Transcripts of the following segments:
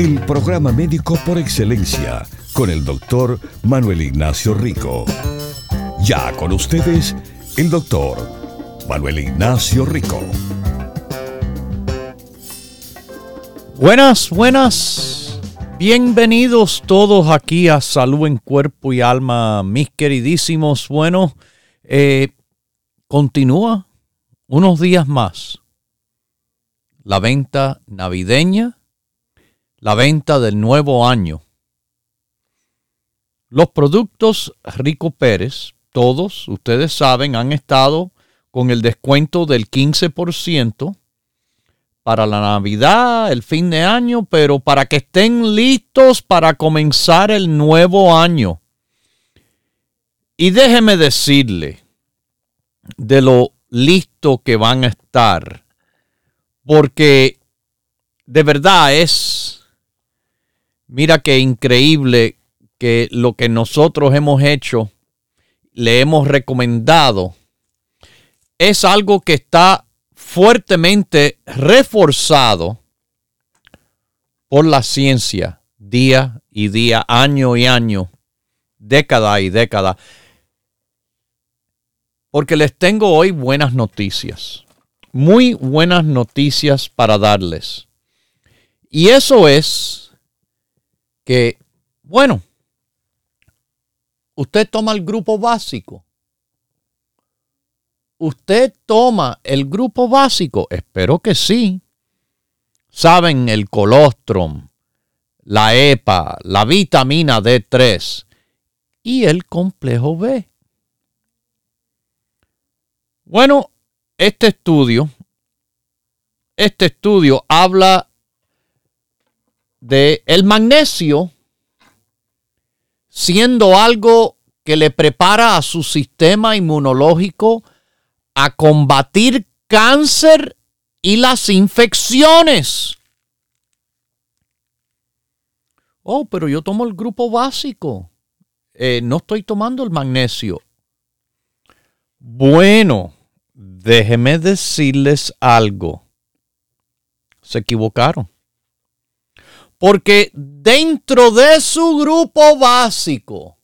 El programa médico por excelencia con el doctor Manuel Ignacio Rico. Ya con ustedes, el doctor Manuel Ignacio Rico. Buenas, buenas. Bienvenidos todos aquí a Salud en Cuerpo y Alma, mis queridísimos. Bueno, eh, continúa unos días más la venta navideña, la venta del nuevo año. Los productos Rico Pérez, todos, ustedes saben, han estado con el descuento del 15% para la Navidad, el fin de año, pero para que estén listos para comenzar el nuevo año. Y déjeme decirle de lo listo que van a estar porque de verdad es, mira qué increíble que lo que nosotros hemos hecho, le hemos recomendado, es algo que está fuertemente reforzado por la ciencia día y día, año y año, década y década. Porque les tengo hoy buenas noticias muy buenas noticias para darles. Y eso es que, bueno, usted toma el grupo básico. ¿Usted toma el grupo básico? Espero que sí. Saben el colostrum, la EPA, la vitamina D3 y el complejo B. Bueno, este estudio, este estudio habla de el magnesio siendo algo que le prepara a su sistema inmunológico a combatir cáncer y las infecciones. Oh, pero yo tomo el grupo básico. Eh, no estoy tomando el magnesio. Bueno, déjeme decirles algo. Se equivocaron. Porque dentro de su grupo básico,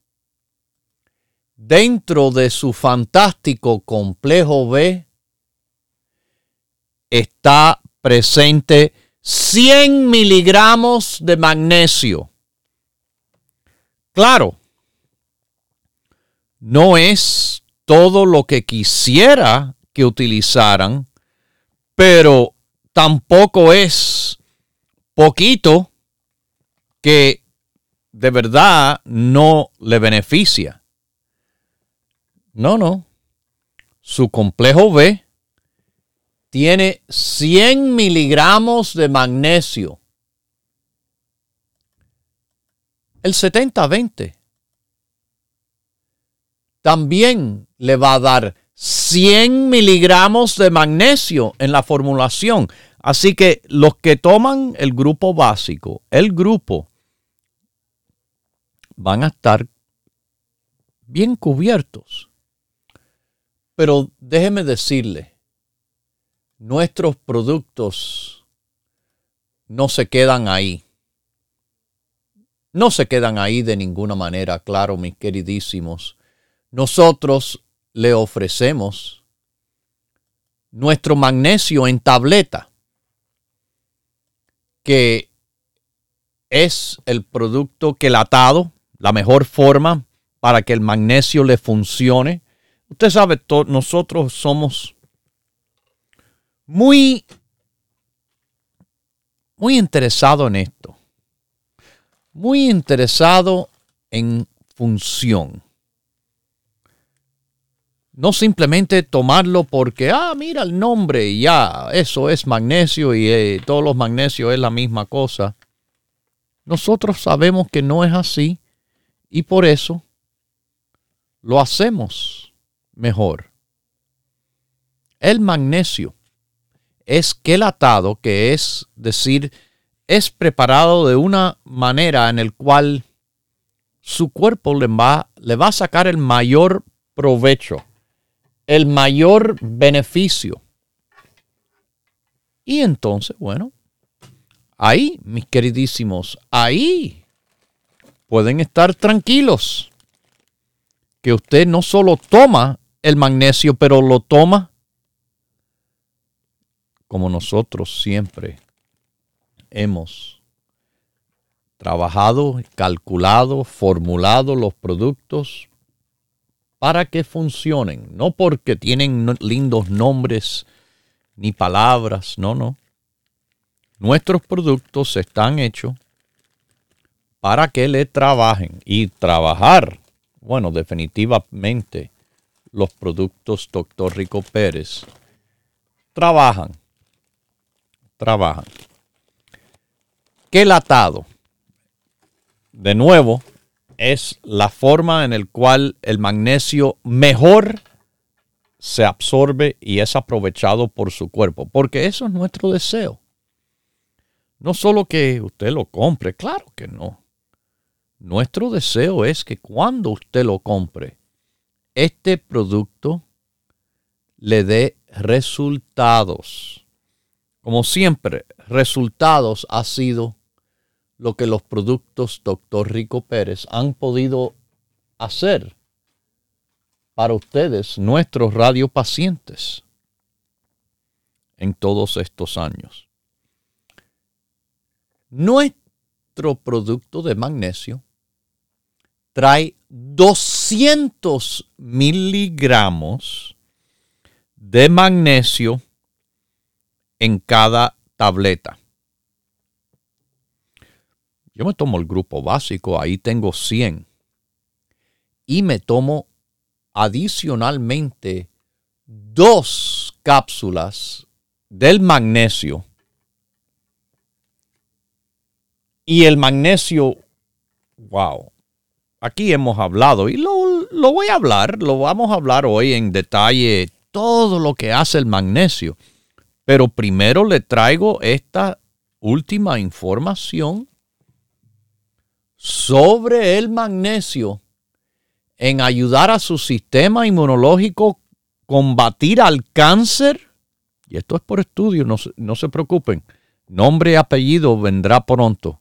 dentro de su fantástico complejo B, está presente 100 miligramos de magnesio. Claro, no es todo lo que quisiera que utilizaran, pero tampoco es poquito que de verdad no le beneficia. No, no. Su complejo B tiene 100 miligramos de magnesio. El 70-20 también le va a dar 100 miligramos de magnesio en la formulación. Así que los que toman el grupo básico, el grupo, van a estar bien cubiertos. Pero déjeme decirle, nuestros productos no se quedan ahí. No se quedan ahí de ninguna manera, claro, mis queridísimos. Nosotros le ofrecemos nuestro magnesio en tableta, que es el producto quelatado, la mejor forma para que el magnesio le funcione. Usted sabe, nosotros somos muy, muy interesados en esto, muy interesados en función. No simplemente tomarlo porque, ah, mira el nombre y ya, eso es magnesio y eh, todos los magnesios es la misma cosa. Nosotros sabemos que no es así Y por eso lo hacemos mejor. El magnesio es quelatado, que es decir, es preparado de una manera en el cual su cuerpo le va, le va a sacar el mayor provecho, el mayor beneficio. Y entonces, bueno, ahí, mis queridísimos, ahí pueden estar tranquilos que usted no solo toma el magnesio, pero lo toma como nosotros siempre hemos trabajado, calculado, formulado los productos para que funcionen, no porque tienen lindos nombres ni palabras, no, no. Nuestros productos están hechos para que le trabajen y trabajar, bueno, definitivamente los productos Dr. Rico Pérez trabajan, trabajan quelatado, de nuevo, es la forma en la cual el magnesio mejor se absorbe y es aprovechado por su cuerpo, porque eso es nuestro deseo. No solo que usted lo compre, claro que no. Nuestro deseo es que cuando usted lo compre, este producto le dé resultados. Como siempre, resultados ha sido lo que los productos Dr. Rico Pérez han podido hacer para ustedes, nuestros radiopacientes, en todos estos años. Nuestro producto de magnesio trae 200 miligramos de magnesio en cada tableta. Yo me tomo el grupo básico, ahí tengo 100. Y me tomo adicionalmente dos cápsulas del magnesio. Y el magnesio, wow, aquí hemos hablado y lo, lo, voy a hablar, lo vamos a hablar hoy en detalle, todo lo que hace el magnesio. Pero primero le traigo esta última información sobre el magnesio en ayudar a su sistema inmunológico combatir al cáncer. Y esto es por estudio, no, no se preocupen. Nombre y apellido vendrá pronto.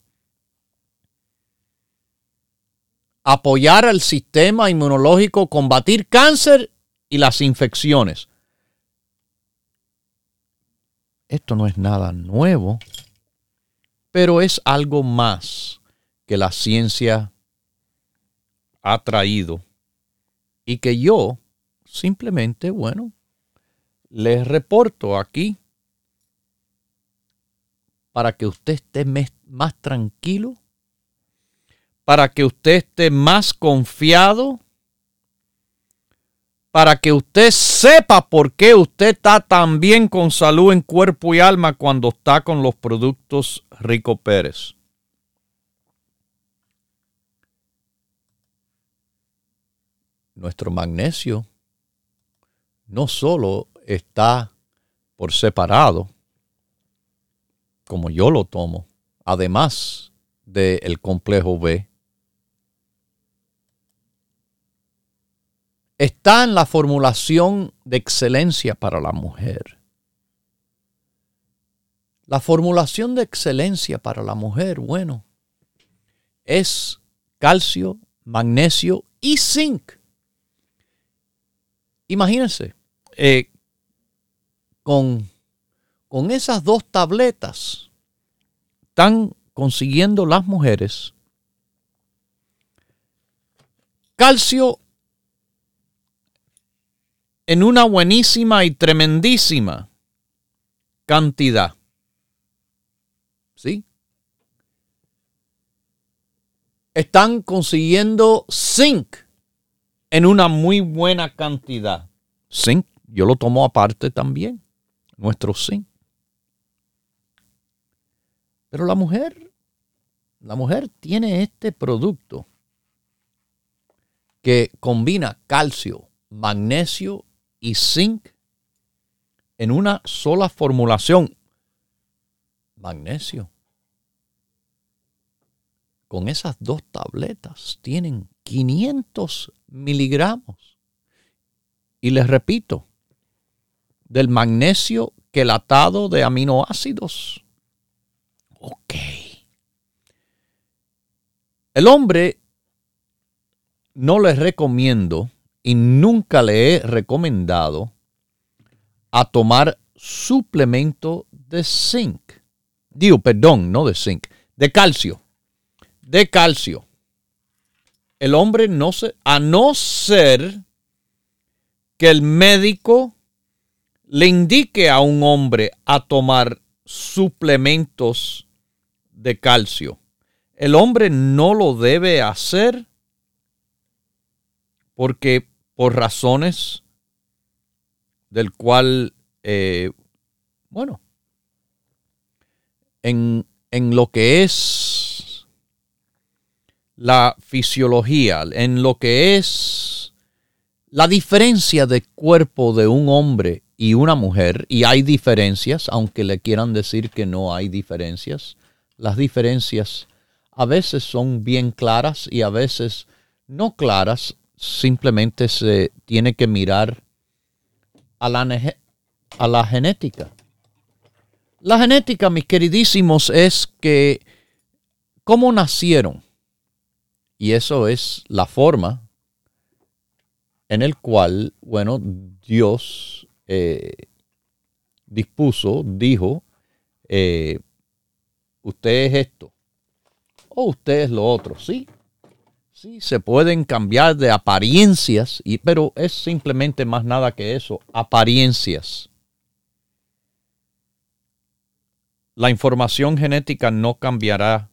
Apoyar al sistema inmunológico, combatir cáncer y las infecciones. Esto no es nada nuevo, pero es algo más que la ciencia ha traído y que yo simplemente, bueno, les reporto aquí para que usted esté más tranquilo, para que usted esté más confiado, para que usted sepa por qué usted está tan bien con salud en cuerpo y alma cuando está con los productos Rico Pérez. nuestro magnesio no solo está por separado, como yo lo tomo, además del complejo B, está en la formulación de excelencia para la mujer. La formulación de excelencia para la mujer, bueno, es calcio, magnesio y zinc. Imagínense, eh, con, con esas dos tabletas están consiguiendo las mujeres calcio en una buenísima y tremendísima cantidad. ¿Sí? Están consiguiendo zinc en una muy buena cantidad. Zinc, yo lo tomo aparte también, nuestro zinc. Pero la mujer, la mujer tiene este producto que combina calcio, magnesio y zinc en una sola formulación. Magnesio. Con esas dos tabletas tienen 500 miligramos. Y les repito, del magnesio quelatado de aminoácidos. Ok. El hombre no les recomiendo y nunca le he recomendado a tomar suplemento de zinc. Digo, perdón, no de zinc, de calcio. De calcio. El hombre no se, a no ser que el médico le indique a un hombre a tomar suplementos de calcio. El hombre no lo debe hacer porque por razones del cual, eh, bueno, en, en lo que es la fisiología, en lo que es la diferencia de cuerpo de un hombre y una mujer, y hay diferencias, aunque le quieran decir que no hay diferencias, las diferencias a veces son bien claras y a veces no claras, simplemente se tiene que mirar a la, a la genética. La genética, mis queridísimos, es que cómo nacieron, y eso es la forma en el cual, bueno, Dios eh, dispuso, dijo, eh, usted es esto, o usted es lo otro, sí. Sí, se pueden cambiar de apariencias, y, pero es simplemente más nada que eso, apariencias. La información genética no cambiará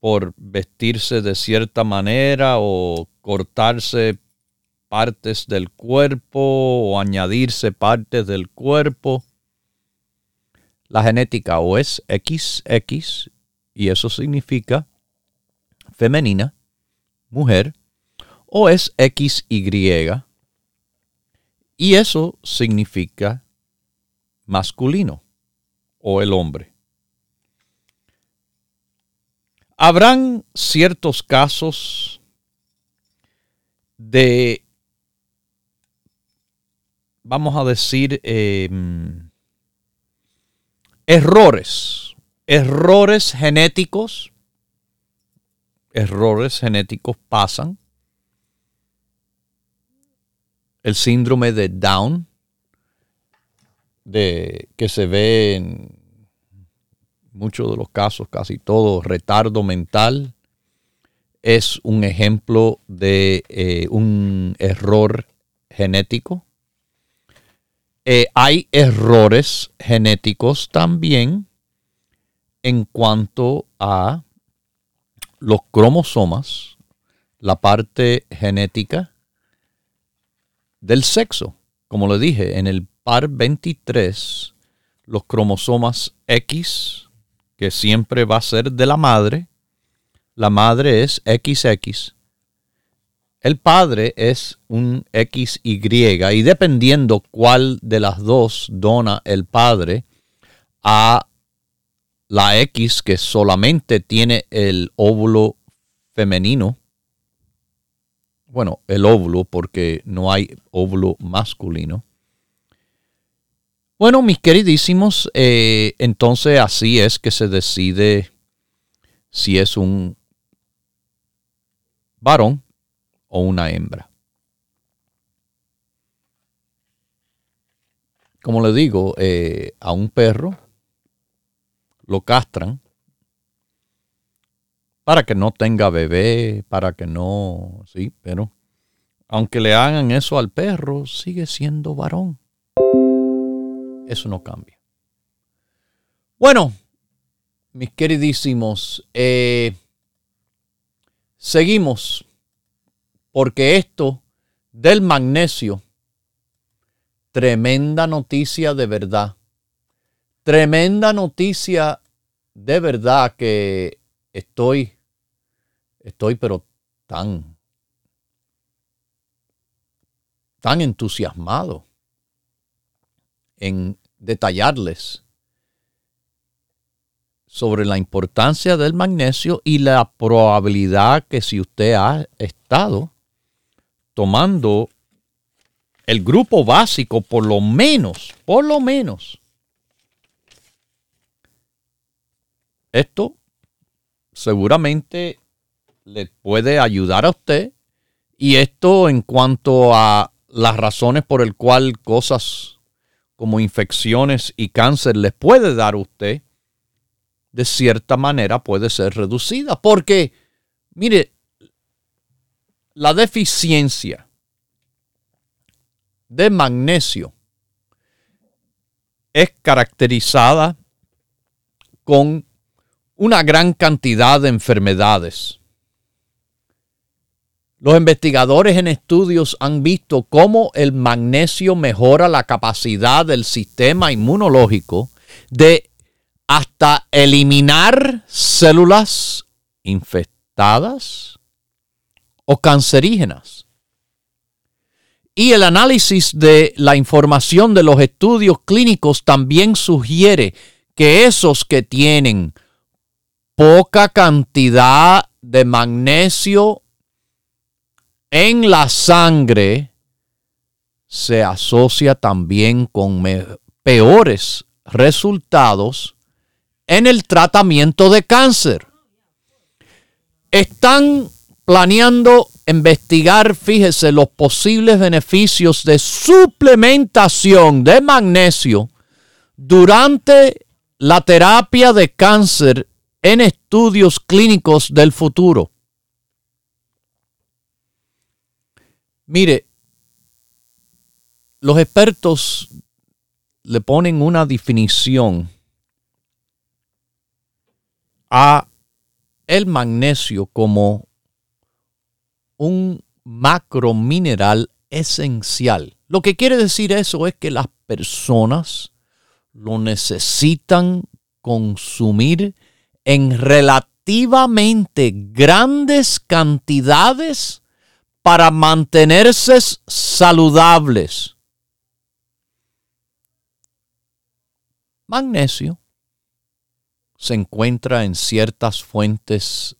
por vestirse de cierta manera o cortarse partes del cuerpo o añadirse partes del cuerpo. La genética o es XX y eso significa femenina mujer, o es XY, y eso significa masculino o el hombre. Habrán ciertos casos de, vamos a decir, em, errores, errores genéticos errores genéticos pasan. El síndrome de Down, de, que se ve en muchos de los casos, casi todo, retardo mental, es un ejemplo de eh, un error genético. Eh, hay errores genéticos también en cuanto a los cromosomas, la parte genética del sexo. Como le dije, en el par 23, los cromosomas X, que siempre va a ser de la madre, la madre es XX. El padre es un XY y dependiendo cuál de las dos dona el padre a la X que solamente tiene el óvulo femenino. Bueno, el óvulo porque no hay óvulo masculino. Bueno, mis queridísimos, eh, entonces así es que se decide si es un varón o una hembra. Como le digo, eh, a un perro lo castran para que no tenga bebé, para que no, sí, pero aunque le hagan eso al perro, sigue siendo varón. Eso no cambia. Bueno, mis queridísimos, eh, seguimos porque esto del magnesio, tremenda noticia de verdad, tremenda noticia de verdad que estoy, estoy pero tan, tan entusiasmado en detallarles sobre la importancia del magnesio y la probabilidad que si usted ha estado tomando el grupo básico, por lo menos, por lo menos, esto seguramente le puede ayudar a usted y esto en cuanto a las razones por el cual cosas como infecciones y cáncer les puede dar a usted, de cierta manera puede ser reducida. Porque, mire, la deficiencia de magnesio es caracterizada con una gran cantidad de enfermedades. Los investigadores en estudios han visto cómo el magnesio mejora la capacidad del sistema inmunológico de hasta eliminar células infectadas o cancerígenas. Y el análisis de la información de los estudios clínicos también sugiere que esos que tienen poca cantidad de magnesio en la sangre se asocia también con peores resultados en el tratamiento de cáncer. Están planeando investigar, fíjese, los posibles beneficios de suplementación de magnesio durante la terapia de cáncer en estudios clínicos del futuro. Mire, los expertos le ponen una definición a el magnesio como un macromineral esencial. Lo que quiere decir eso es que las personas lo necesitan consumir en relativamente grandes cantidades para mantenerse saludables. Magnesio se encuentra en ciertas fuentes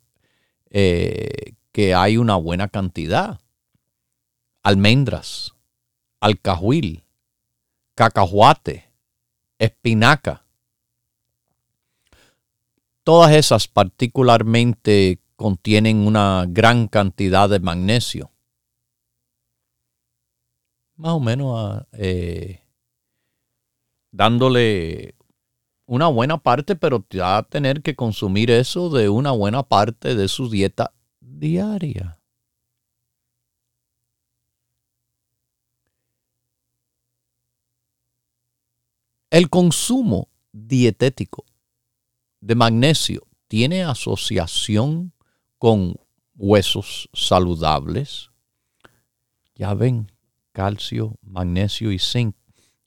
eh, que hay una buena cantidad. Almendras, alcahuil, cacahuate, espinaca. Todas esas particularmente contienen una gran cantidad de magnesio más o menos eh, dándole una buena parte, pero va a tener que consumir eso de una buena parte de su dieta diaria. El consumo dietético de magnesio tiene asociación con huesos saludables. Ya ven, calcio, magnesio y zinc,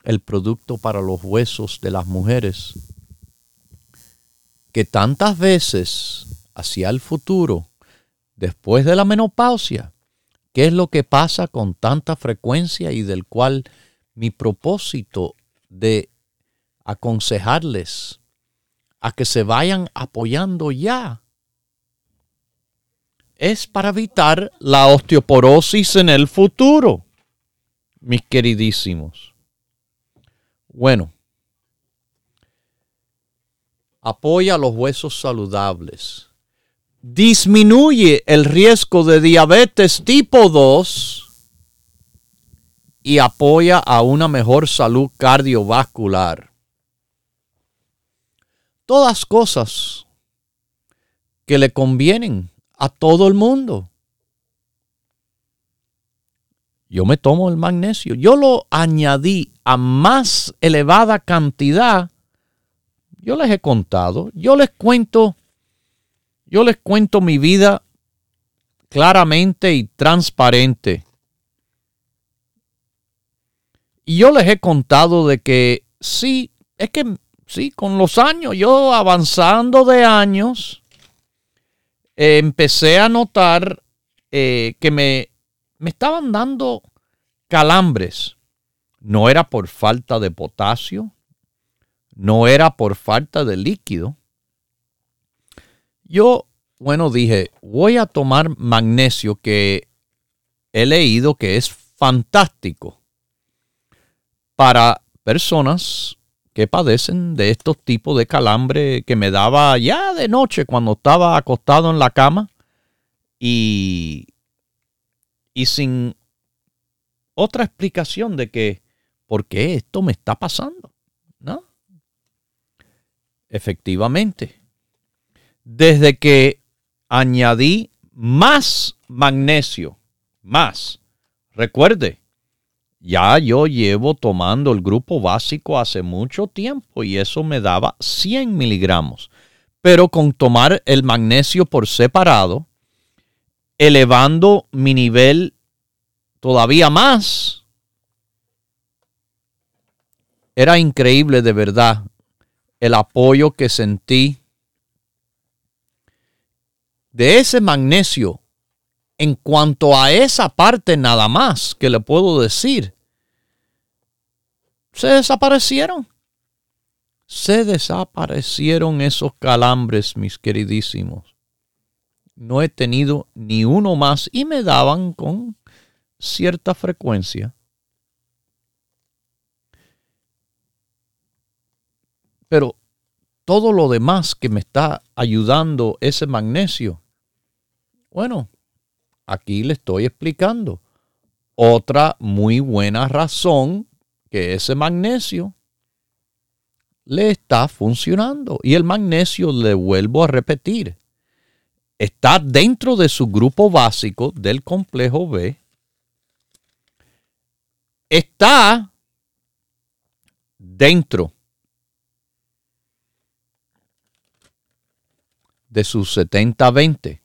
el producto para los huesos de las mujeres, que tantas veces hacia el futuro, después de la menopausia, ¿qué es lo que pasa con tanta frecuencia y del cual mi propósito de aconsejarles a que se vayan apoyando ya es para evitar la osteoporosis en el futuro mis queridísimos. Bueno, apoya los huesos saludables, disminuye el riesgo de diabetes tipo 2 y apoya a una mejor salud cardiovascular. Todas cosas que le convienen a todo el mundo yo me tomo el magnesio. Yo lo añadí a más elevada cantidad. Yo les he contado, yo les cuento, yo les cuento mi vida claramente y transparente. Y yo les he contado de que sí, es que sí, con los años, yo avanzando de años, empecé a notar eh, que me me estaban dando calambres no era por falta de potasio, no era por falta de líquido. Yo, bueno, dije, voy a tomar magnesio que he leído que es fantástico para personas que padecen de estos tipos de calambre que me daba ya de noche cuando estaba acostado en la cama y, y sin otra explicación de que por qué esto me está pasando. ¿No? Efectivamente, desde que añadí más magnesio, más, recuerde, ya yo llevo tomando el grupo básico hace mucho tiempo y eso me daba 100 miligramos. Pero con tomar el magnesio por separado, elevando mi nivel todavía más, era increíble de verdad el apoyo que sentí de ese magnesio en cuanto a esa parte nada más que le puedo decir se desaparecieron. Se desaparecieron esos calambres, mis queridísimos. No he tenido ni uno más y me daban con cierta frecuencia. Pero todo lo demás que me está ayudando ese magnesio, bueno, aquí le estoy explicando. Otra muy buena razón que ese magnesio le está funcionando. Y el magnesio, le vuelvo a repetir, está dentro de su grupo básico del complejo B. Está dentro de su 70-20.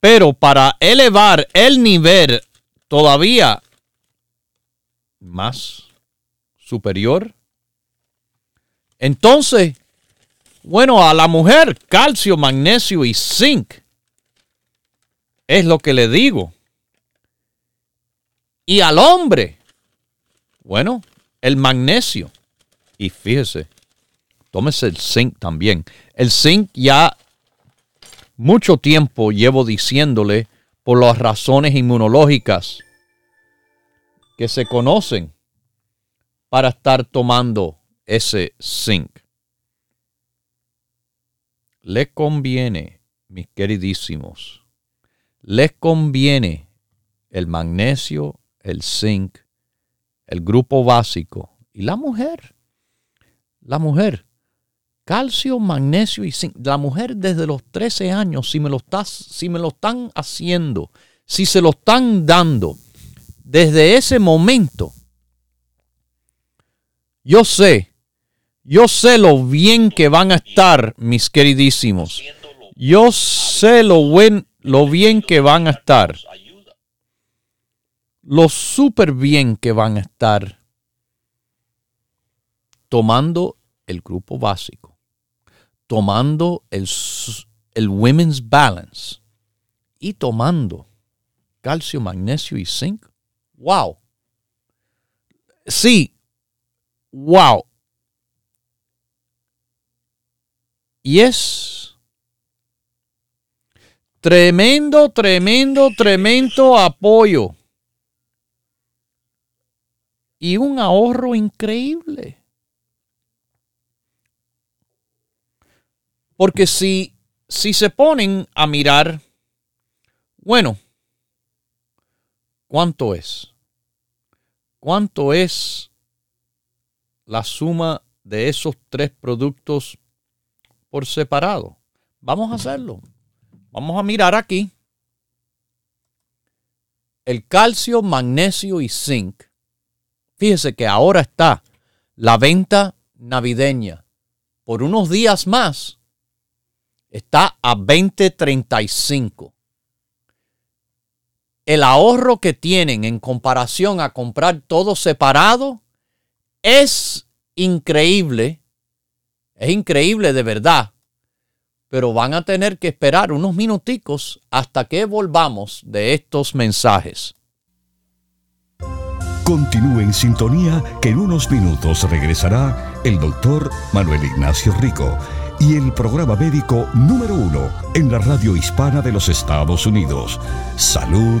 Pero para elevar el nivel todavía más superior. Entonces, bueno, a la mujer calcio, magnesio y zinc es lo que le digo. Y al hombre, bueno, el magnesio. Y fíjese, tómese el zinc también. El zinc ya mucho tiempo llevo diciéndole por las razones inmunológicas que se conocen para estar tomando ese zinc. Les conviene, mis queridísimos, les conviene el magnesio, el zinc, el grupo básico y la mujer. La mujer, calcio, magnesio y zinc. La mujer desde los 13 años, si me lo, estás, si me lo están haciendo, si se lo están dando, desde ese momento, yo sé, yo sé lo bien que van a estar, mis queridísimos. Yo sé lo, buen, lo bien que van a estar. Lo súper bien que van a estar tomando el grupo básico, tomando el, el Women's Balance y tomando calcio, magnesio y zinc wow. Sí, wow. Y es tremendo, tremendo, tremendo apoyo. Y un ahorro increíble. Porque si, si se ponen a mirar, bueno, ¿Cuánto es? ¿Cuánto es la suma de esos tres productos por separado? Vamos a hacerlo. Vamos a mirar aquí. El calcio, magnesio y zinc. Fíjese que ahora está la venta navideña. Por unos días más está a 20.35 el ahorro que tienen en comparación a comprar todo separado es increíble. Es increíble de verdad. pero van a tener que esperar unos minuticos hasta que volvamos de estos mensajes. Continúe en sintonía que en unos minutos regresará el doctor Manuel Ignacio Rico y el programa médico número uno en la radio hispana de los Estados Unidos, Salud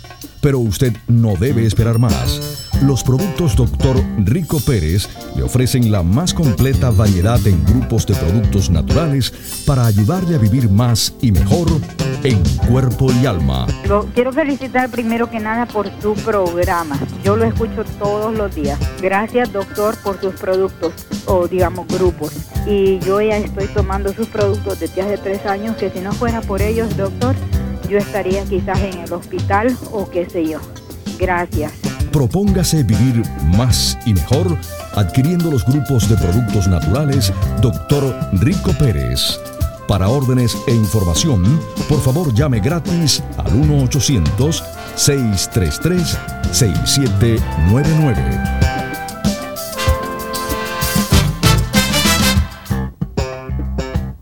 Pero usted no debe esperar más. Los productos Dr. Rico Pérez le ofrecen la más completa variedad en grupos de productos naturales para ayudarle a vivir más y mejor en cuerpo y alma. quiero felicitar primero que nada por su programa. Yo lo escucho todos los días. Gracias, doctor, por sus productos o digamos grupos. Y yo ya estoy tomando sus productos desde hace tres años que si no fuera por ellos, doctor, yo estaría quizás en el hospital o qué sé yo. Gracias. Propóngase vivir más y mejor adquiriendo los grupos de productos naturales Dr. Rico Pérez. Para órdenes e información, por favor llame gratis al 1-800-633-6799.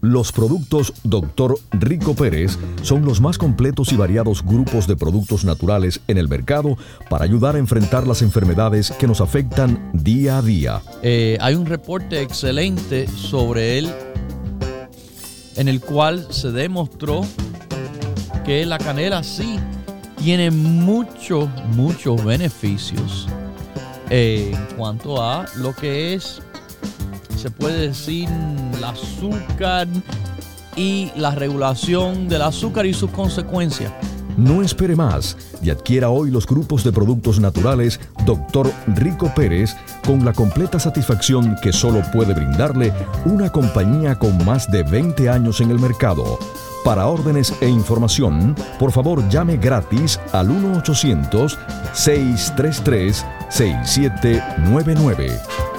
Los productos Dr. Rico Pérez son los más completos y variados grupos de productos naturales en el mercado para ayudar a enfrentar las enfermedades que nos afectan día a día. Eh, hay un reporte excelente sobre él en el cual se demostró que la canela sí tiene muchos, muchos beneficios eh, en cuanto a lo que es se puede decir el azúcar y la regulación del azúcar y sus consecuencias. No espere más y adquiera hoy los grupos de productos naturales Dr. Rico Pérez con la completa satisfacción que solo puede brindarle una compañía con más de 20 años en el mercado. Para órdenes e información, por favor llame gratis al 1-800-633-6799.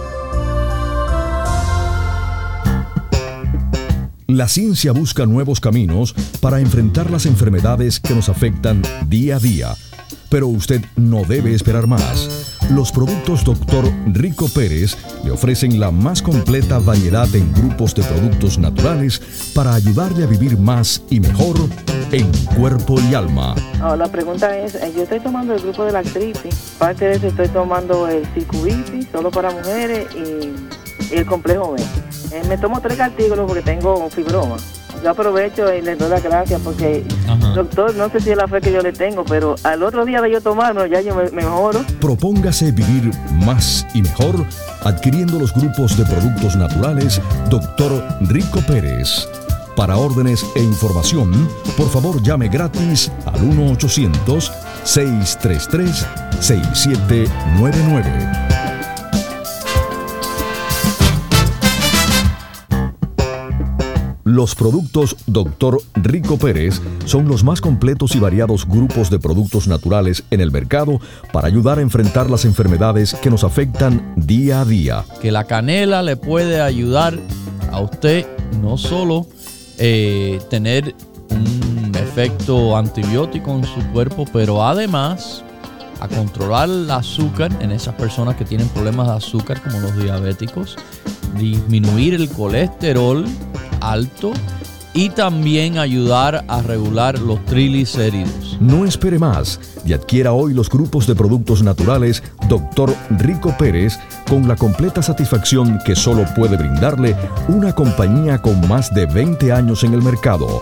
La ciencia busca nuevos caminos para enfrentar las enfermedades que nos afectan día a día. Pero usted no debe esperar más. Los productos Dr. Rico Pérez le ofrecen la más completa variedad en grupos de productos naturales para ayudarle a vivir más y mejor en cuerpo y alma. La pregunta es, eh, yo estoy tomando el grupo de la actriz, parte de eso estoy tomando el Circuiti, solo para mujeres, y el complejo B. Eh, me tomo tres artículos porque tengo fibroma. Yo aprovecho y les doy las gracias porque, doctor, no sé si es la fe que yo le tengo, pero al otro día de yo tomarlo, ya yo me mejoro. Propóngase vivir más y mejor adquiriendo los grupos de productos naturales Dr. Rico Pérez. Para órdenes e información, por favor llame gratis al 1-800-633-6799. Los productos Dr. Rico Pérez son los más completos y variados grupos de productos naturales en el mercado para ayudar a enfrentar las enfermedades que nos afectan día a día. Que la canela le puede ayudar a usted no solo eh, tener un efecto antibiótico en su cuerpo, pero además a controlar el azúcar en esas personas que tienen problemas de azúcar como los diabéticos disminuir el colesterol alto y también ayudar a regular los triglicéridos. No espere más y adquiera hoy los grupos de productos naturales Dr. Rico Pérez con la completa satisfacción que solo puede brindarle una compañía con más de 20 años en el mercado.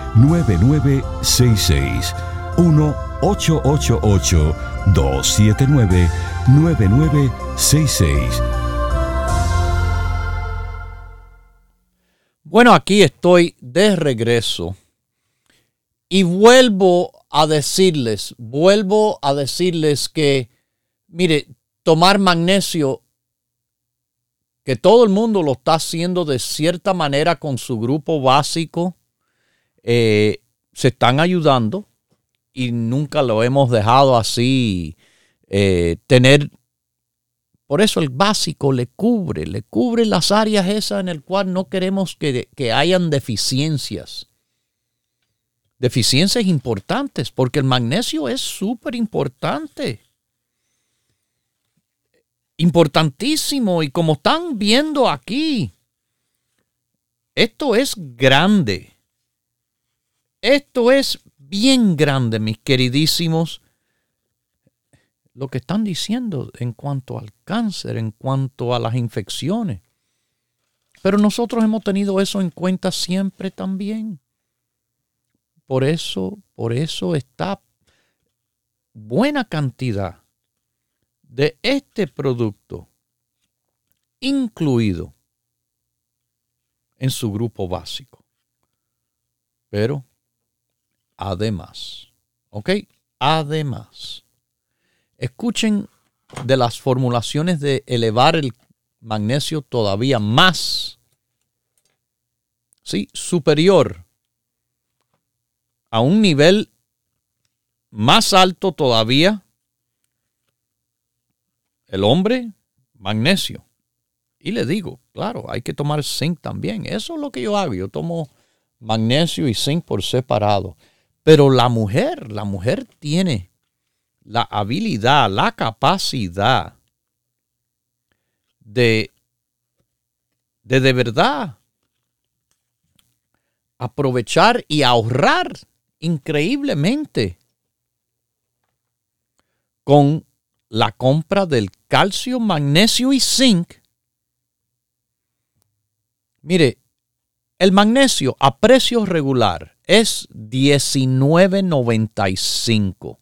1-888-279-9966. 1-888-279-9966. Bueno, aquí estoy de regreso y vuelvo a decirles, vuelvo a decirles que, mire, tomar magnesio, que todo el mundo lo está haciendo de cierta manera con su grupo básico, eh, se están ayudando y nunca lo hemos dejado así eh, tener por eso el básico le cubre, le cubre las áreas esas en el cual no queremos que, que hayan deficiencias. Deficiencias importantes, porque el magnesio es súper importante. Importantísimo. Y como están viendo aquí, esto es grande. Esto es bien grande, mis queridísimos lo que están diciendo en cuanto al cáncer, en cuanto a las infecciones. Pero nosotros hemos tenido eso en cuenta siempre también. Por eso, por eso está buena cantidad de este producto incluido en su grupo básico. Pero además, ¿ok? Además, Escuchen de las formulaciones de elevar el magnesio todavía más, ¿sí? superior a un nivel más alto todavía. El hombre, magnesio. Y le digo, claro, hay que tomar zinc también. Eso es lo que yo hago. Yo tomo magnesio y zinc por separado. Pero la mujer, la mujer tiene la habilidad, la capacidad de de, de verdad aprovechar y ahorrar increíblemente con la compra del calcio, magnesio y zinc. Mire, el magnesio a precio regular es 19.95.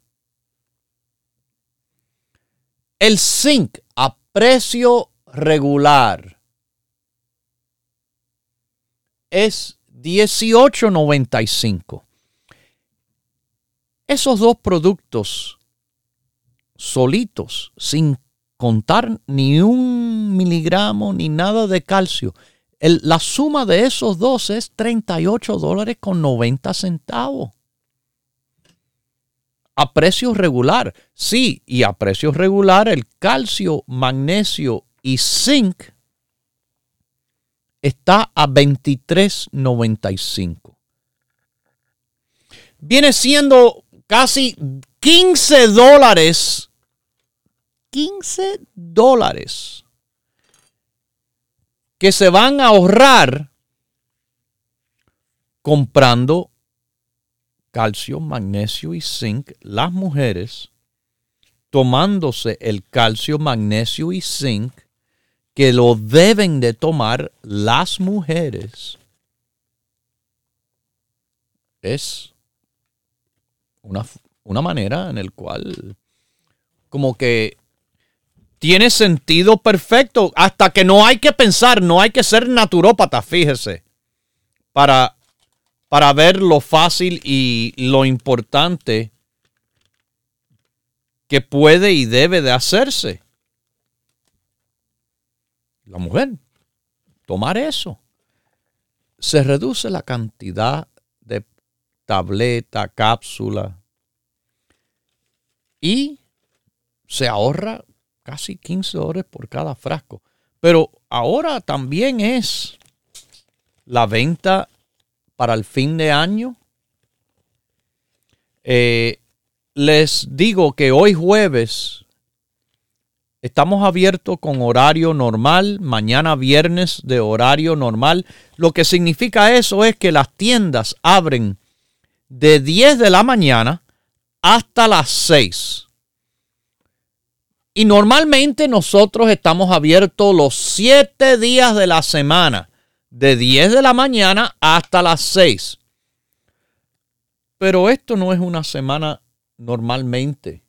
El zinc a precio regular es 18.95. Esos dos productos solitos, sin contar ni un miligramo ni nada de calcio, la suma de esos dos es 38 dólares con 90 centavos a precio regular. Sí, y a precio regular el calcio, magnesio y zinc está a 23.95. Viene siendo casi 15 dólares. 15 dólares que se van a ahorrar comprando calcio, magnesio y zinc, las mujeres tomándose el calcio, magnesio y zinc que lo deben de tomar las mujeres es una, una manera en el cual como que tiene sentido perfecto hasta que no hay que pensar, no hay que ser naturópata, fíjese, para para ver lo fácil y lo importante que puede y debe de hacerse. La mujer, tomar eso. se reduce la cantidad de tableta, cápsula y se ahorra casi 15 dólares por cada frasco. Pero ahora también es la venta para el fin de año. Eh, les digo que hoy jueves estamos abiertos con horario normal, mañana viernes de horario normal. Lo que significa eso es que las tiendas abren de 10 de la mañana hasta las 6. Y normalmente nosotros estamos abiertos los 7 días de la semana, de 10 de la mañana hasta las 6. Pero esto no es una semana normalmente.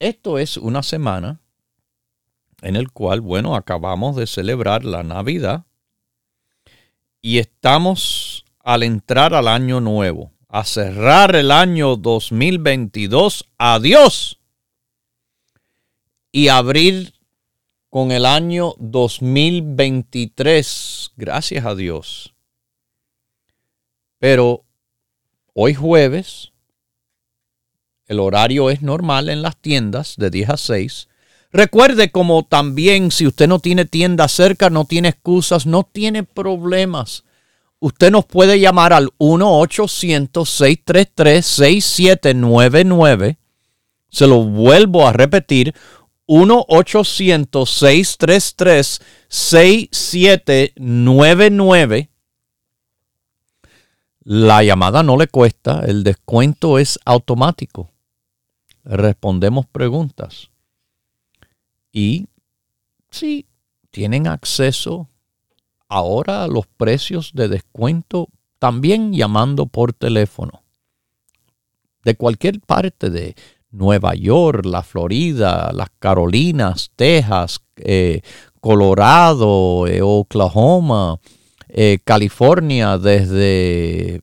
Esto es una semana en el cual, bueno, acabamos de celebrar la Navidad y estamos al entrar al año nuevo, a cerrar el año 2022. Adiós. Y abrir con el año 2023. Gracias a Dios. Pero hoy jueves, el horario es normal en las tiendas de 10 a 6. Recuerde como también si usted no tiene tienda cerca, no tiene excusas, no tiene problemas. Usted nos puede llamar al 1-800-633-6799. Se lo vuelvo a repetir. 1-800-633-6799. La llamada no le cuesta, el descuento es automático. Respondemos preguntas. Y si tienen acceso ahora a los precios de descuento, también llamando por teléfono. De cualquier parte de Nueva York, la Florida, las Carolinas, Texas, eh, Colorado, eh, Oklahoma, eh, California, desde,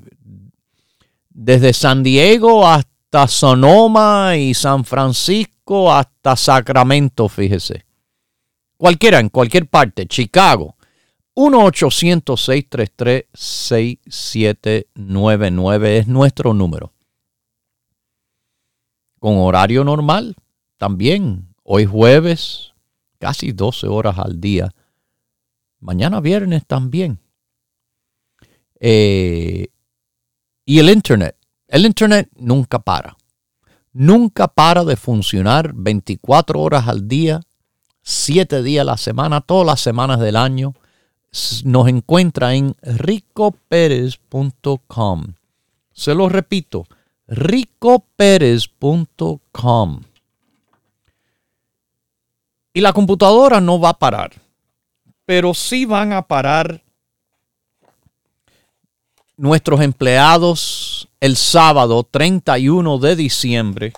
desde San Diego hasta Sonoma y San Francisco hasta Sacramento, fíjese. Cualquiera, en cualquier parte, Chicago. 1-800-633-6799 es nuestro número. Con horario normal, también. Hoy jueves, casi 12 horas al día. Mañana viernes también. Eh, y el Internet. El Internet nunca para. Nunca para de funcionar 24 horas al día, 7 días a la semana, todas las semanas del año. Nos encuentra en ricoperez.com. Se lo repito, ricoperez.com. Y la computadora no va a parar, pero sí van a parar nuestros empleados el sábado 31 de diciembre,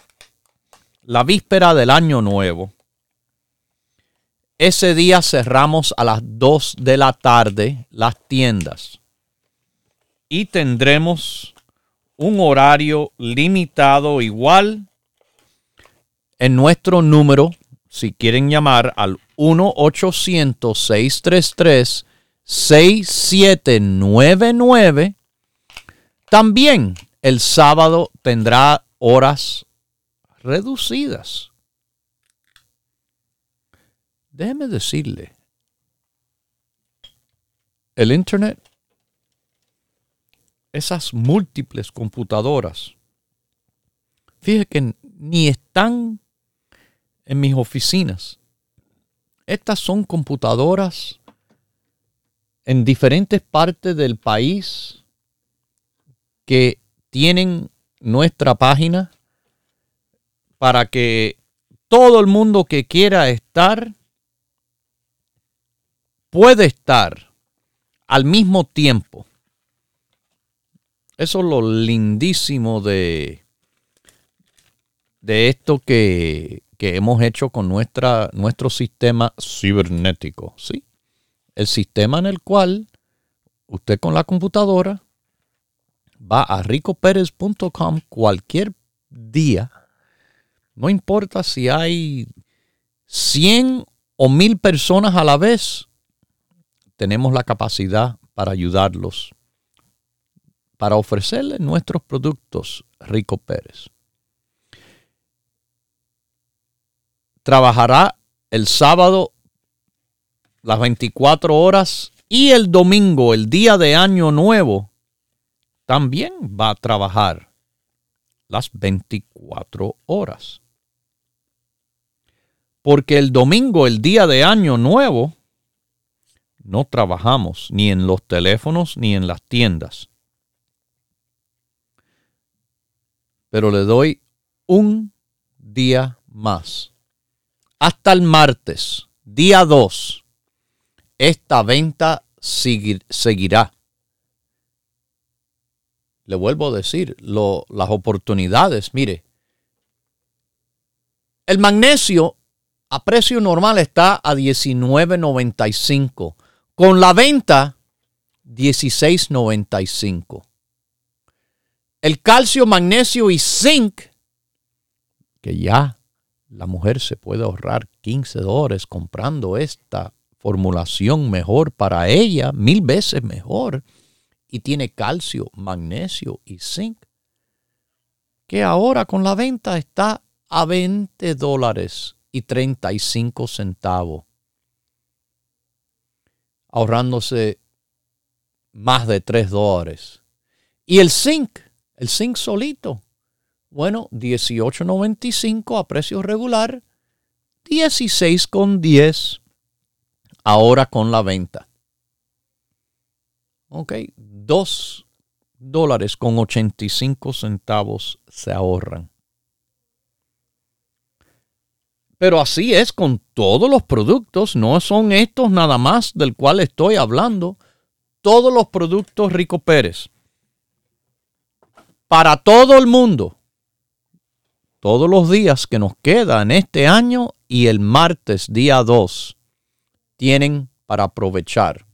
la víspera del año nuevo. Ese día cerramos a las 2 de la tarde las tiendas y tendremos un horario limitado igual en nuestro número, si quieren llamar al 1-800-633-6799 también el sábado tendrá horas reducidas. Déjeme decirle, el Internet, esas múltiples computadoras, fíjese que ni están en mis oficinas. Estas son computadoras en diferentes partes del país que tienen nuestra página para que todo el mundo que quiera estar puede estar al mismo tiempo. Eso es lo lindísimo de, de esto que, que hemos hecho con nuestra, nuestro sistema cibernético. ¿sí? El sistema en el cual usted con la computadora va a ricoperez.com cualquier día, no importa si hay 100 o 1000 personas a la vez, tenemos la capacidad para ayudarlos, para ofrecerles nuestros productos Rico Pérez. Trabajará el sábado las 24 horas y el domingo, el día de Año Nuevo, también va a trabajar las 24 horas. Porque el domingo, el día de Año Nuevo, no trabajamos ni en los teléfonos ni en las tiendas. Pero le doy un día más. Hasta el martes, día 2, esta venta seguirá. Le vuelvo a decir, las oportunidades, mire, el magnesio a precio normal está a 19.95 con la venta, 16.95. El calcio, magnesio y zinc, que ya la mujer se puede ahorrar 15 dólares comprando esta formulación mejor para ella, mil veces mejor, y tiene calcio, magnesio y zinc, que ahora con la venta está a 20 dólares y 35 centavos ahorrándose más de 3 dólares. Y el zinc, el zinc solito, bueno, 18.95 a precio regular, 16.10 ahora con la venta. Ok, 2 dólares con 85 centavos se ahorran. Pero así es con todos los productos, no son estos nada más del cual estoy hablando. Todos los productos Rico Pérez. Para todo el mundo. Todos los días que nos quedan este año y el martes día 2 tienen para aprovechar.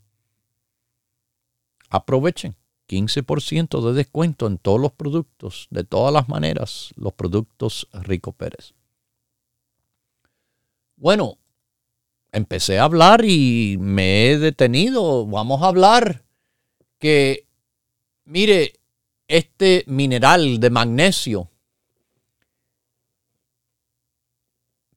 Aprovechen. 15% de descuento en todos los productos, de todas las maneras, los productos Rico Pérez. Bueno, empecé a hablar y me he detenido. Vamos a hablar que, mire, este mineral de magnesio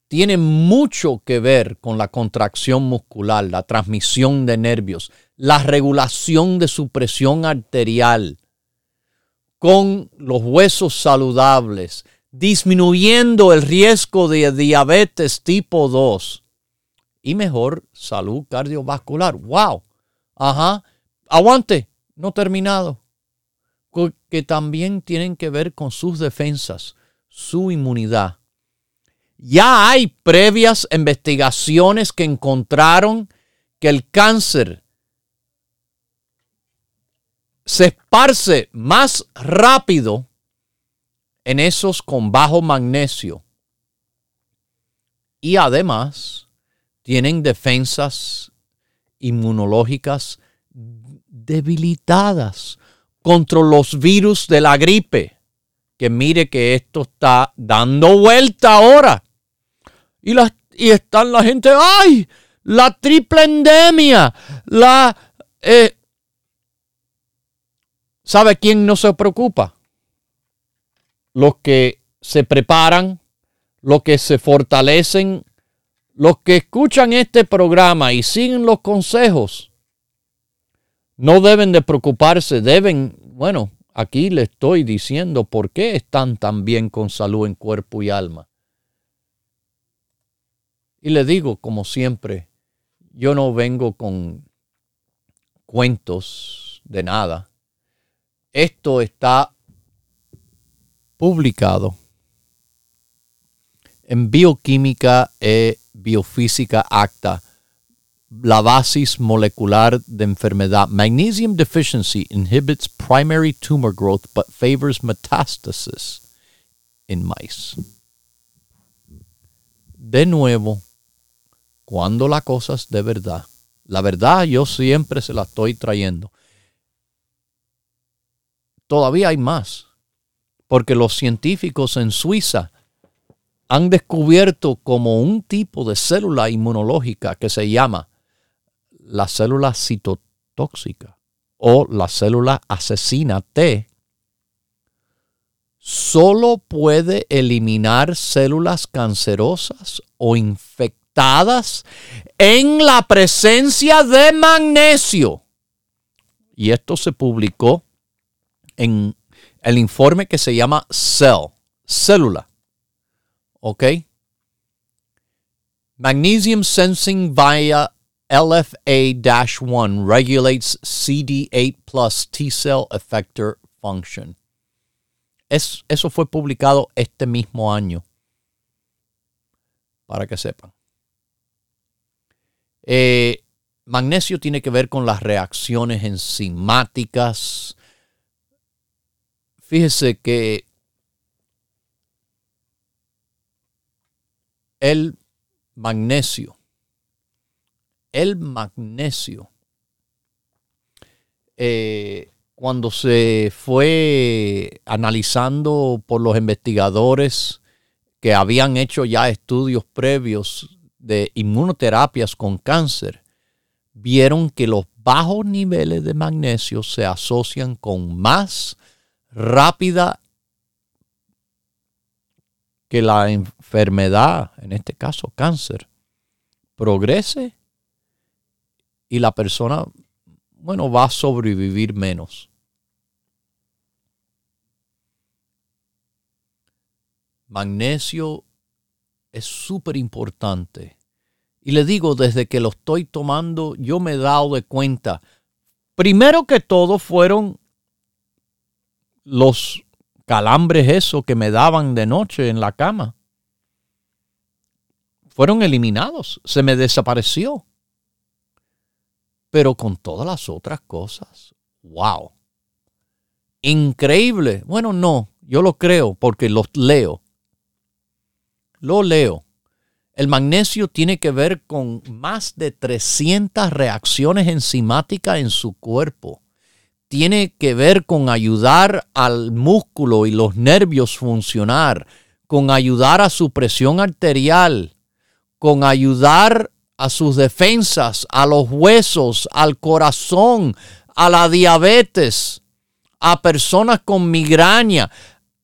tiene mucho que ver con la contracción muscular, la transmisión de nervios, la regulación de su presión arterial, con los huesos saludables, disminuyendo el riesgo de diabetes tipo 2 y mejor salud cardiovascular. ¡Wow! Ajá. Aguante, no terminado. Que también tienen que ver con sus defensas, su inmunidad. Ya hay previas investigaciones que encontraron que el cáncer se esparce más rápido en esos con bajo magnesio. Y además tienen defensas inmunológicas debilitadas contra los virus de la gripe. Que mire que esto está dando vuelta ahora. Y, la, y están la gente, ¡ay! La triple endemia. La... Eh, ¿Sabe quién no se preocupa? los que se preparan, los que se fortalecen, los que escuchan este programa y siguen los consejos, no deben de preocuparse, deben, bueno, aquí le estoy diciendo por qué están tan bien con salud en cuerpo y alma. Y le digo, como siempre, yo no vengo con cuentos de nada. Esto está publicado en Bioquímica e Biofísica Acta la basis molecular de enfermedad. Magnesium deficiency inhibits primary tumor growth but favors metastasis in mice. De nuevo, cuando la cosa es de verdad, la verdad yo siempre se la estoy trayendo. Todavía hay más porque los científicos en Suiza han descubierto como un tipo de célula inmunológica que se llama la célula citotóxica o la célula asesina T solo puede eliminar células cancerosas o infectadas en la presencia de magnesio. Y esto se publicó en el informe que se llama Cell, célula. ¿Ok? Magnesium sensing via LFA-1 regulates CD8 plus T cell effector function eso fue publicado este mismo año. Para que sepan. Eh, magnesio tiene que ver con las reacciones enzimáticas. Fíjese que el magnesio, el magnesio, eh, cuando se fue analizando por los investigadores que habían hecho ya estudios previos de inmunoterapias con cáncer, vieron que los bajos niveles de magnesio se asocian con más rápida que la enfermedad, en este caso cáncer, progrese y la persona bueno, va a sobrevivir menos. Magnesio es súper importante. Y le digo, desde que lo estoy tomando, yo me he dado de cuenta. Primero que todo fueron los calambres esos que me daban de noche en la cama. Fueron eliminados, se me desapareció pero con todas las otras cosas. ¡Wow! Increíble. Bueno, no, yo lo creo porque lo leo. Lo leo. El magnesio tiene que ver con más de 300 reacciones enzimáticas en su cuerpo. Tiene que ver con ayudar al músculo y los nervios funcionar, con ayudar a su presión arterial, con ayudar a sus defensas, a los huesos, al corazón, a la diabetes, a personas con migraña,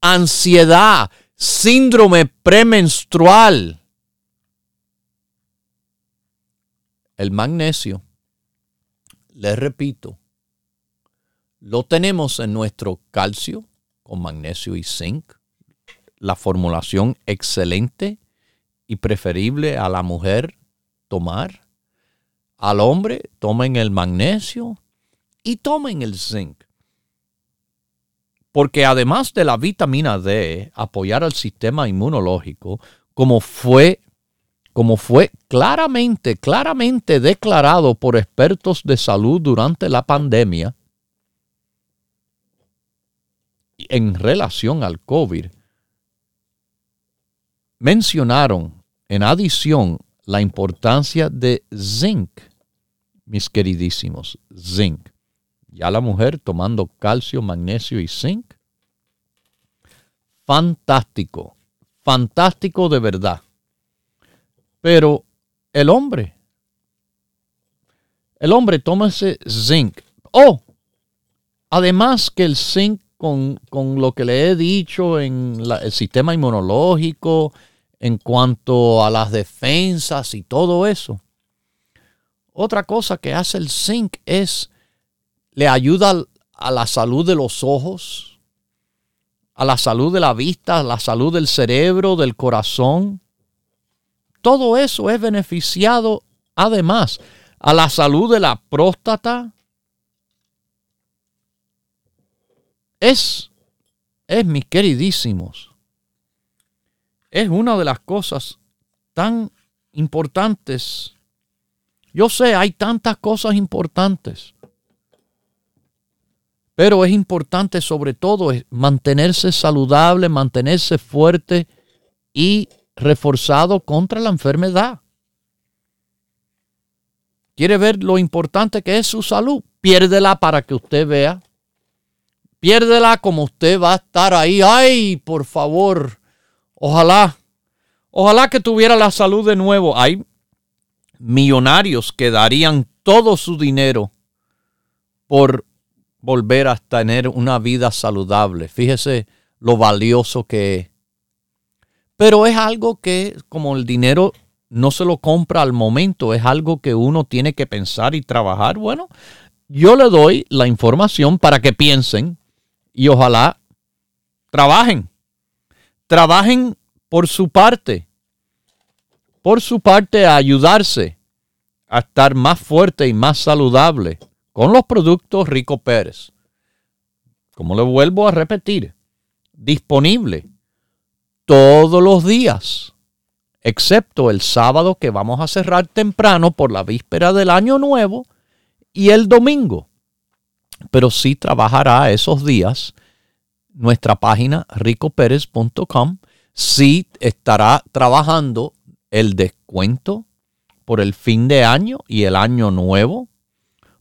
ansiedad, síndrome premenstrual. El magnesio, les repito, lo tenemos en nuestro calcio con magnesio y zinc, la formulación excelente y preferible a la mujer tomar. Al hombre tomen el magnesio y tomen el zinc. Porque además de la vitamina D, apoyar al sistema inmunológico, como fue, como fue claramente, claramente declarado por expertos de salud durante la pandemia, en relación al COVID, mencionaron en adición la importancia de zinc, mis queridísimos, zinc. Ya la mujer tomando calcio, magnesio y zinc. Fantástico, fantástico de verdad. Pero el hombre, el hombre toma ese zinc. Oh, además que el zinc con, lo que le he dicho en el sistema inmunológico, en cuanto a las defensas y todo eso. Otra cosa que hace el zinc es, le ayuda a la salud de los ojos, a la salud de la vista, a la salud del cerebro, del corazón. Todo eso es beneficiado además a la salud de la próstata. Es, es mis queridísimos, es una de las cosas tan importantes. Yo sé, hay tantas cosas importantes. Pero es importante sobre todo mantenerse saludable, mantenerse fuerte y reforzado contra la enfermedad. ¿Quiere ver lo importante que es su salud? Piérdela para que usted vea. Piérdela como usted va a estar ahí. Ay, por favor, Ojalá, ojalá que tuviera la salud de nuevo. Hay millonarios que darían todo su dinero por volver a tener una vida saludable. Fíjese lo valioso que es. Pero es algo que como el dinero no se lo compra al momento, es algo que uno tiene que pensar y trabajar. Bueno, yo le doy la información para que piensen y ojalá trabajen. Trabajen por su parte. Por su parte a ayudarse a estar más fuerte y más saludable con los productos Rico Pérez. Como le vuelvo a repetir, disponible todos los días, excepto el sábado que vamos a cerrar temprano por la víspera del año nuevo y el domingo. Pero sí trabajará esos días nuestra página ricoperez.com. Sí estará trabajando el descuento por el fin de año y el año nuevo,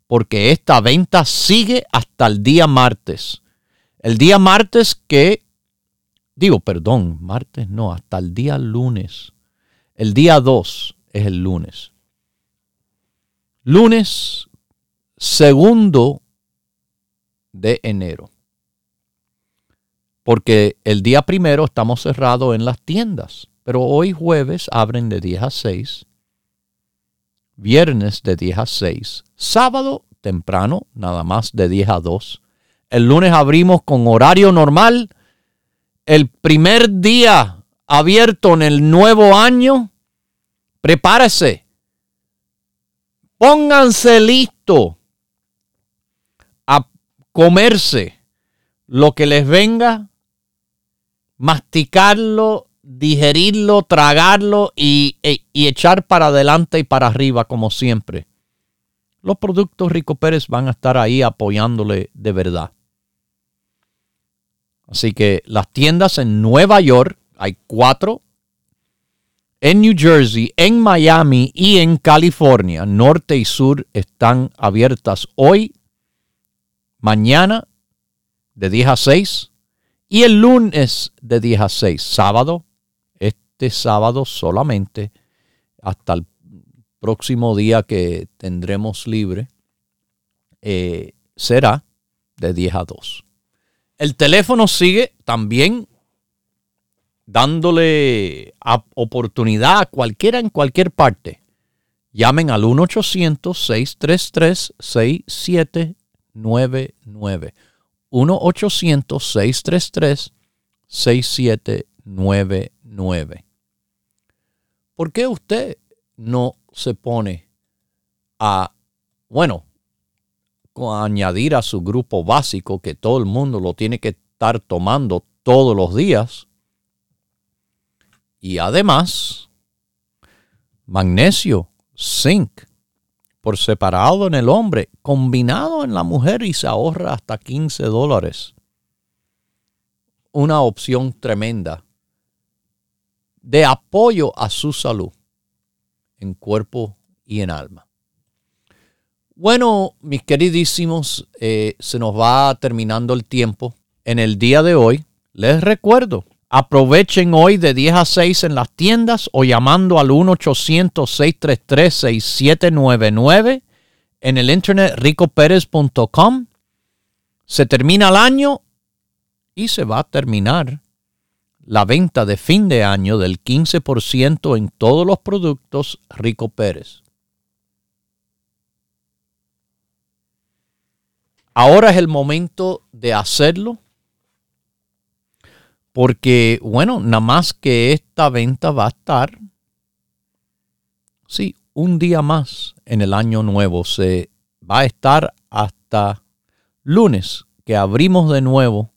porque esta venta sigue hasta el día martes. El día martes que, digo, perdón, martes no, hasta el día lunes. El día 2 es el lunes. Lunes segundo de enero. Porque el día primero estamos cerrados en las tiendas, pero hoy jueves abren de 10 a 6, viernes de 10 a 6, sábado temprano, nada más de 10 a 2. El lunes abrimos con horario normal. El primer día abierto en el nuevo año, prepárese. Pónganse listo comerse lo que les venga, masticarlo, digerirlo, tragarlo y, e, y, echar para adelante y para arriba como siempre. Los productos Rico Pérez van a estar ahí apoyándole de verdad. Así que las tiendas en Nueva York, hay cuatro, en New Jersey, en Miami y en California, norte y sur, están abiertas hoy mañana de 10 a 6 y el lunes de 10 a 6. Sábado, este sábado solamente hasta el próximo día que tendremos libre, eh, será de 10 a 2. El teléfono sigue también dándole oportunidad a cualquiera en cualquier parte. Llamen al 1-800-633-67 99 1-800-633-6799. ¿Por qué usted no se pone a, bueno, a añadir a su grupo básico que todo el mundo lo tiene que estar tomando todos los días? Y además, magnesio, zinc, por separado en el hombre, combinado en la mujer y se ahorra hasta 15 dólares. Una opción tremenda de apoyo a su salud en cuerpo y en alma. Bueno, mis queridísimos, eh, se nos va terminando el tiempo. En el día de hoy, les recuerdo Aprovechen hoy de 10 a 6 en las tiendas o llamando al 1-800-633-6799 en el internet ricoperez.com. Se termina el año y se va a terminar la venta de fin de año del 15% en todos los productos Rico Pérez. Ahora es el momento de hacerlo porque, bueno, nada más que esta venta va a estar, sí, un día más en el año nuevo. Se va a estar hasta lunes, que abrimos de nuevo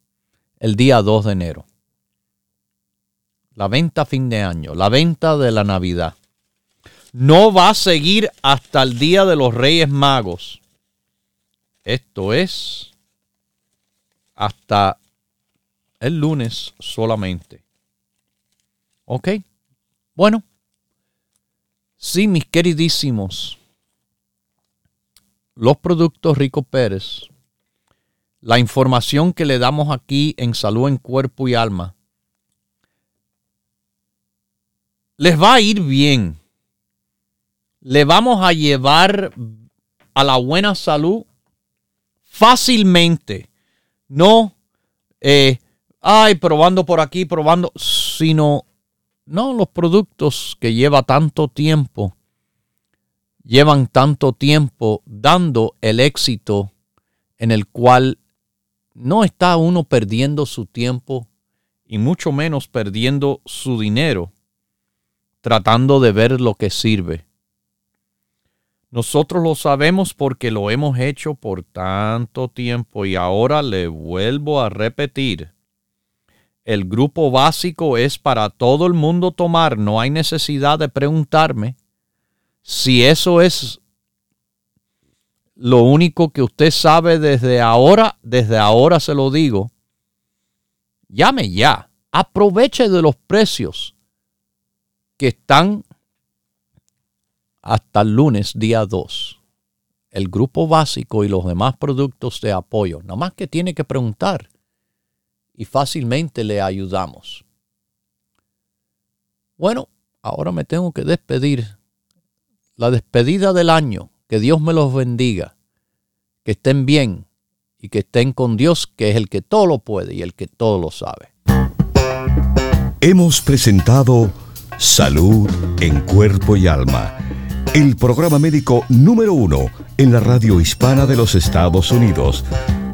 el día 2 de enero. La venta fin de año, la venta de la Navidad. No va a seguir hasta el día de los Reyes Magos. Esto es hasta el lunes solamente. ¿Ok? Bueno. Sí, mis queridísimos. Los productos Rico Pérez. La información que le damos aquí en salud en cuerpo y alma. Les va a ir bien. Le vamos a llevar a la buena salud fácilmente, no, eh, ay, probando por aquí, probando, sino, no, los productos que lleva tanto tiempo, llevan tanto tiempo dando el éxito en el cual no está uno perdiendo su tiempo y mucho menos perdiendo su dinero tratando de ver lo que sirve. Nosotros lo sabemos porque lo hemos hecho por tanto tiempo y ahora le vuelvo a repetir. El grupo básico es para todo el mundo tomar, no hay necesidad de preguntarme si eso es lo único que usted sabe desde ahora, desde ahora se lo digo, llame ya, aproveche de los precios que están hasta el lunes día 2. El grupo básico y los demás productos de apoyo. Nada más que tiene que preguntar y fácilmente le ayudamos. Bueno, ahora me tengo que despedir. La despedida del año. Que Dios me los bendiga. Que estén bien y que estén con Dios, que es el que todo lo puede y el que todo lo sabe. Hemos presentado Salud en Cuerpo y Alma el programa médico número uno en la radio hispana de los Estados Unidos,